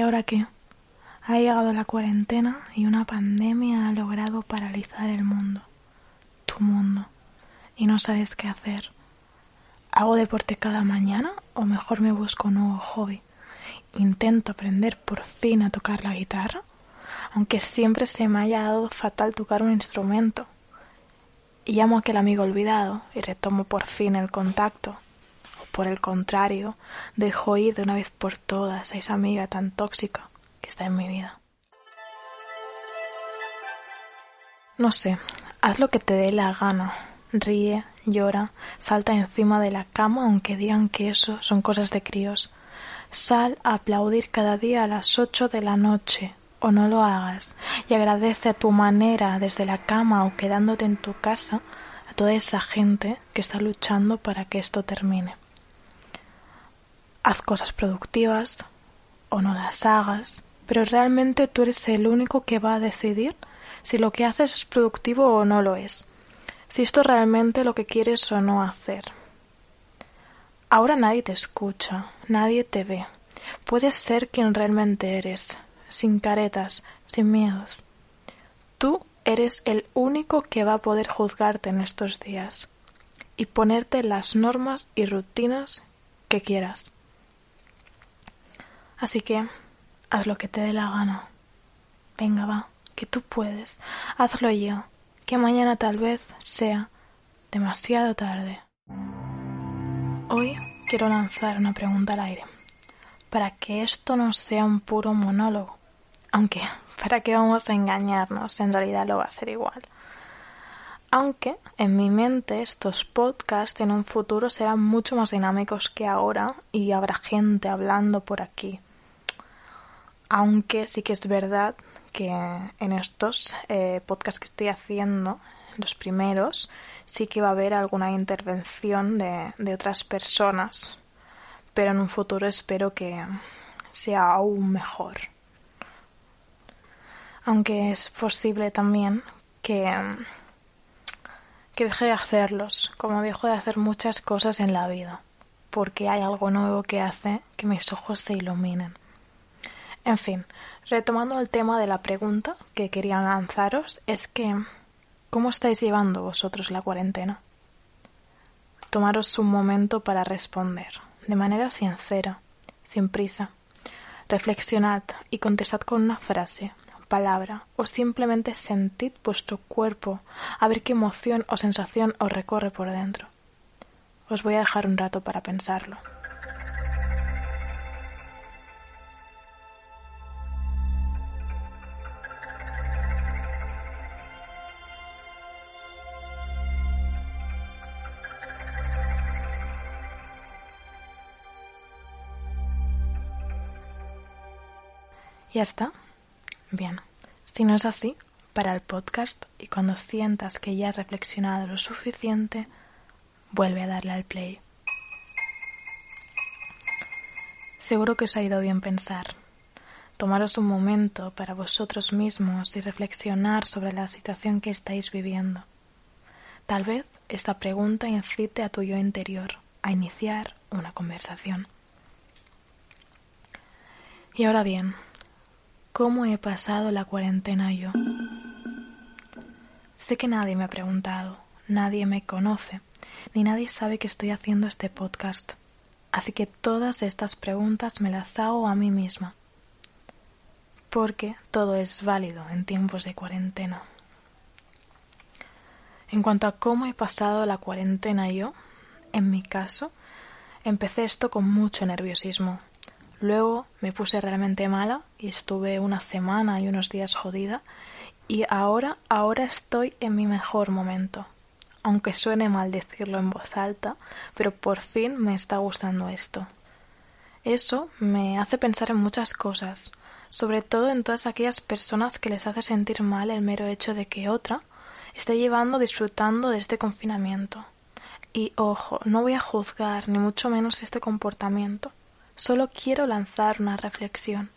¿Y ahora qué? Ha llegado la cuarentena y una pandemia ha logrado paralizar el mundo. Tu mundo. Y no sabes qué hacer. ¿Hago deporte cada mañana o mejor me busco un nuevo hobby? ¿Intento aprender por fin a tocar la guitarra? Aunque siempre se me haya dado fatal tocar un instrumento. Y llamo a aquel amigo olvidado y retomo por fin el contacto por el contrario, dejo ir de una vez por todas a esa amiga tan tóxica que está en mi vida. No sé, haz lo que te dé la gana. Ríe, llora, salta encima de la cama aunque digan que eso son cosas de críos. Sal a aplaudir cada día a las ocho de la noche, o no lo hagas, y agradece a tu manera desde la cama o quedándote en tu casa a toda esa gente que está luchando para que esto termine haz cosas productivas o no las hagas, pero realmente tú eres el único que va a decidir si lo que haces es productivo o no lo es, si esto es realmente lo que quieres o no hacer. Ahora nadie te escucha, nadie te ve. Puedes ser quien realmente eres, sin caretas, sin miedos. Tú eres el único que va a poder juzgarte en estos días y ponerte las normas y rutinas que quieras. Así que haz lo que te dé la gana. Venga, va, que tú puedes. Hazlo yo, que mañana tal vez sea demasiado tarde. Hoy quiero lanzar una pregunta al aire, para que esto no sea un puro monólogo. Aunque, ¿para qué vamos a engañarnos? En realidad lo va a ser igual. Aunque en mi mente estos podcasts en un futuro serán mucho más dinámicos que ahora y habrá gente hablando por aquí aunque sí que es verdad que en estos eh, podcasts que estoy haciendo, los primeros, sí que va a haber alguna intervención de, de otras personas, pero en un futuro espero que sea aún mejor. Aunque es posible también que, que deje de hacerlos, como dejo de hacer muchas cosas en la vida, porque hay algo nuevo que hace que mis ojos se iluminen. En fin, retomando el tema de la pregunta que quería lanzaros, es que ¿cómo estáis llevando vosotros la cuarentena? Tomaros un momento para responder, de manera sincera, sin prisa. Reflexionad y contestad con una frase, palabra o simplemente sentid vuestro cuerpo a ver qué emoción o sensación os recorre por dentro. Os voy a dejar un rato para pensarlo. ¿Ya está? Bien. Si no es así, para el podcast y cuando sientas que ya has reflexionado lo suficiente, vuelve a darle al play. Seguro que os ha ido bien pensar. Tomaros un momento para vosotros mismos y reflexionar sobre la situación que estáis viviendo. Tal vez esta pregunta incite a tu yo interior a iniciar una conversación. Y ahora bien, cómo he pasado la cuarentena yo. Sé que nadie me ha preguntado, nadie me conoce, ni nadie sabe que estoy haciendo este podcast, así que todas estas preguntas me las hago a mí misma, porque todo es válido en tiempos de cuarentena. En cuanto a cómo he pasado la cuarentena yo, en mi caso, empecé esto con mucho nerviosismo, Luego me puse realmente mala y estuve una semana y unos días jodida Y ahora, ahora estoy en mi mejor momento. Aunque suene mal decirlo en voz alta, pero por fin me está gustando esto. Eso me hace pensar en muchas cosas, sobre todo en todas aquellas personas que les hace sentir mal el mero hecho de que otra esté llevando disfrutando de este confinamiento. Y ojo, no voy a juzgar ni mucho menos este comportamiento, solo quiero lanzar una reflexión.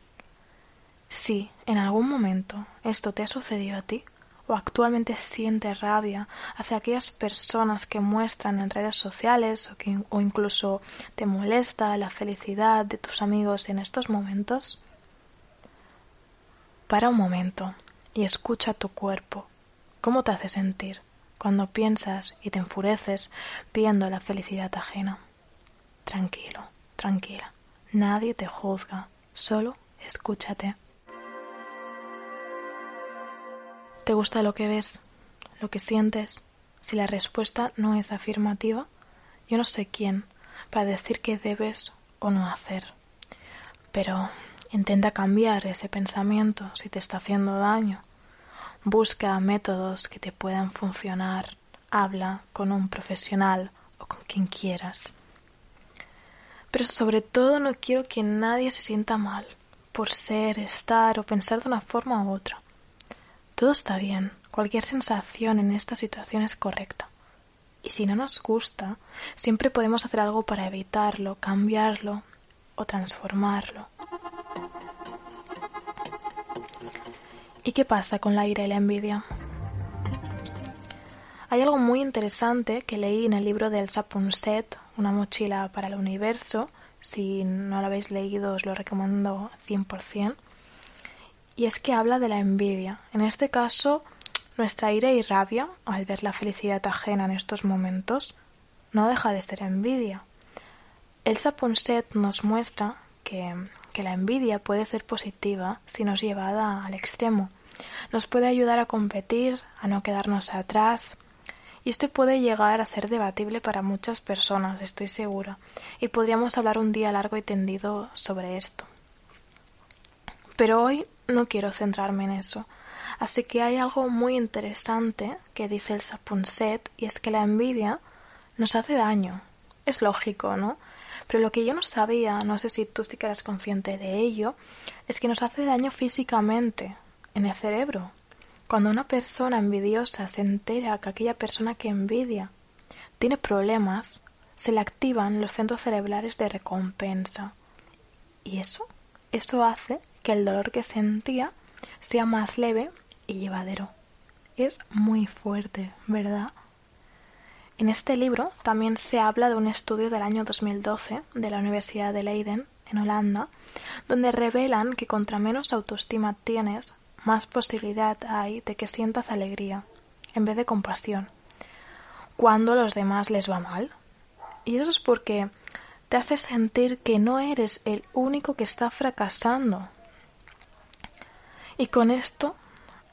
Si en algún momento esto te ha sucedido a ti, o actualmente sientes rabia hacia aquellas personas que muestran en redes sociales o, o incluso te molesta la felicidad de tus amigos en estos momentos, para un momento y escucha tu cuerpo. ¿Cómo te hace sentir cuando piensas y te enfureces viendo la felicidad ajena? Tranquilo, tranquila. Nadie te juzga, solo escúchate. ¿Te gusta lo que ves? ¿Lo que sientes? Si la respuesta no es afirmativa, yo no sé quién para decir qué debes o no hacer. Pero intenta cambiar ese pensamiento si te está haciendo daño. Busca métodos que te puedan funcionar. Habla con un profesional o con quien quieras. Pero sobre todo no quiero que nadie se sienta mal por ser, estar o pensar de una forma u otra. Todo está bien, cualquier sensación en esta situación es correcta. Y si no nos gusta, siempre podemos hacer algo para evitarlo, cambiarlo o transformarlo. ¿Y qué pasa con la ira y la envidia? Hay algo muy interesante que leí en el libro del Sapunset, Una mochila para el universo. Si no lo habéis leído, os lo recomiendo 100% y es que habla de la envidia. En este caso, nuestra ira y rabia al ver la felicidad ajena en estos momentos no deja de ser envidia. Elsa Ponset nos muestra que, que la envidia puede ser positiva si nos llevada al extremo. Nos puede ayudar a competir, a no quedarnos atrás, y esto puede llegar a ser debatible para muchas personas, estoy segura, y podríamos hablar un día largo y tendido sobre esto. Pero hoy no quiero centrarme en eso. Así que hay algo muy interesante que dice el Sapunset y es que la envidia nos hace daño. Es lógico, ¿no? Pero lo que yo no sabía, no sé si tú sí que eres consciente de ello, es que nos hace daño físicamente, en el cerebro. Cuando una persona envidiosa se entera que aquella persona que envidia tiene problemas, se le activan los centros cerebrales de recompensa. Y eso, eso hace que el dolor que sentía sea más leve y llevadero. Es muy fuerte, ¿verdad? En este libro también se habla de un estudio del año 2012 de la Universidad de Leiden, en Holanda, donde revelan que contra menos autoestima tienes, más posibilidad hay de que sientas alegría, en vez de compasión, cuando a los demás les va mal. Y eso es porque te hace sentir que no eres el único que está fracasando, y con esto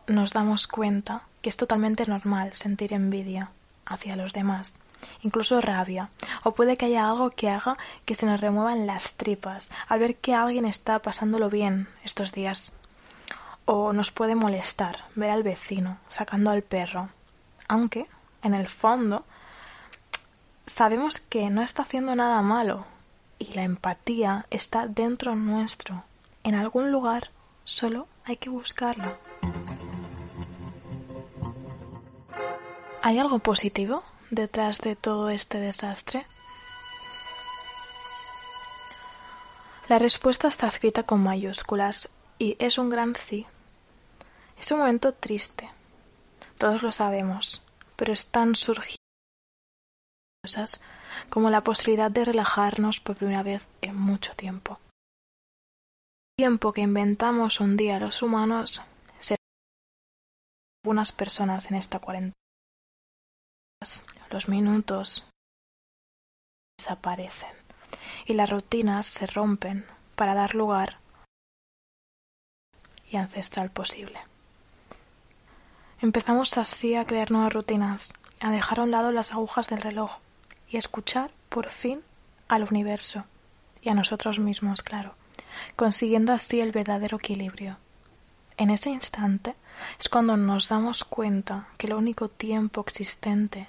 nos damos cuenta que es totalmente normal sentir envidia hacia los demás, incluso rabia, o puede que haya algo que haga que se nos remuevan las tripas al ver que alguien está pasándolo bien estos días. O nos puede molestar ver al vecino sacando al perro, aunque, en el fondo, sabemos que no está haciendo nada malo y la empatía está dentro nuestro, en algún lugar, solo hay que buscarlo. ¿Hay algo positivo detrás de todo este desastre? La respuesta está escrita con mayúsculas y es un gran sí. Es un momento triste. Todos lo sabemos, pero están surgiendo cosas como la posibilidad de relajarnos por primera vez en mucho tiempo tiempo que inventamos un día los humanos se algunas personas en esta cuarentena. Los minutos desaparecen y las rutinas se rompen para dar lugar y ancestral posible. Empezamos así a crear nuevas rutinas, a dejar a un lado las agujas del reloj y a escuchar por fin al universo y a nosotros mismos, claro consiguiendo así el verdadero equilibrio. En ese instante es cuando nos damos cuenta que el único tiempo existente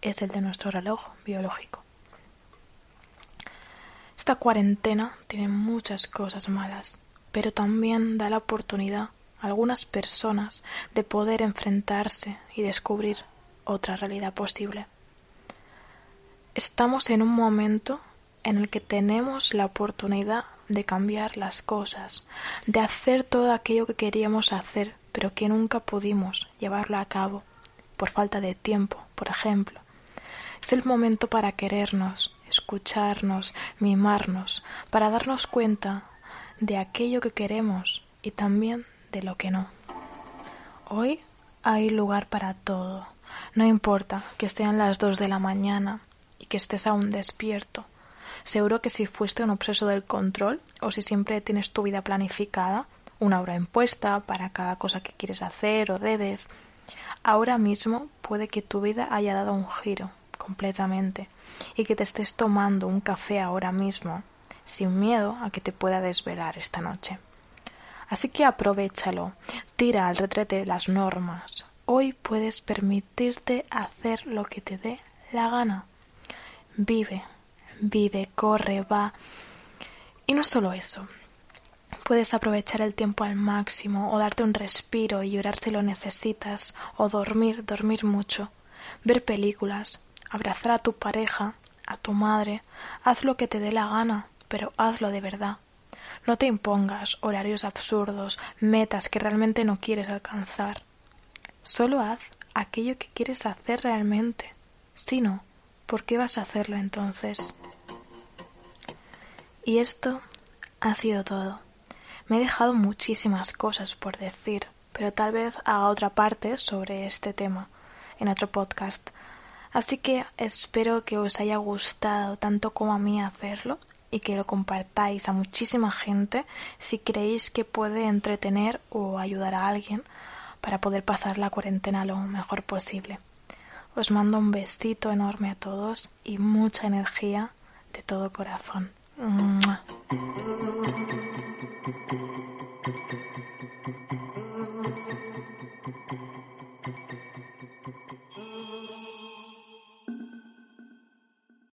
es el de nuestro reloj biológico. Esta cuarentena tiene muchas cosas malas, pero también da la oportunidad algunas personas de poder enfrentarse y descubrir otra realidad posible. Estamos en un momento en el que tenemos la oportunidad de cambiar las cosas, de hacer todo aquello que queríamos hacer, pero que nunca pudimos llevarlo a cabo, por falta de tiempo, por ejemplo. Es el momento para querernos, escucharnos, mimarnos, para darnos cuenta de aquello que queremos y también de lo que no. Hoy hay lugar para todo. No importa que sean las dos de la mañana y que estés aún despierto. Seguro que si fuiste un obseso del control o si siempre tienes tu vida planificada, una hora impuesta para cada cosa que quieres hacer o debes, ahora mismo puede que tu vida haya dado un giro completamente y que te estés tomando un café ahora mismo sin miedo a que te pueda desvelar esta noche. Así que aprovechalo, tira al retrete las normas. Hoy puedes permitirte hacer lo que te dé la gana. Vive, vive, corre, va. Y no solo eso. Puedes aprovechar el tiempo al máximo o darte un respiro y llorar si lo necesitas o dormir, dormir mucho, ver películas, abrazar a tu pareja, a tu madre, haz lo que te dé la gana, pero hazlo de verdad. No te impongas horarios absurdos, metas que realmente no quieres alcanzar. Solo haz aquello que quieres hacer realmente. Si no, ¿por qué vas a hacerlo entonces? Y esto ha sido todo. Me he dejado muchísimas cosas por decir, pero tal vez haga otra parte sobre este tema en otro podcast. Así que espero que os haya gustado tanto como a mí hacerlo y que lo compartáis a muchísima gente si creéis que puede entretener o ayudar a alguien para poder pasar la cuarentena lo mejor posible. Os mando un besito enorme a todos y mucha energía de todo corazón.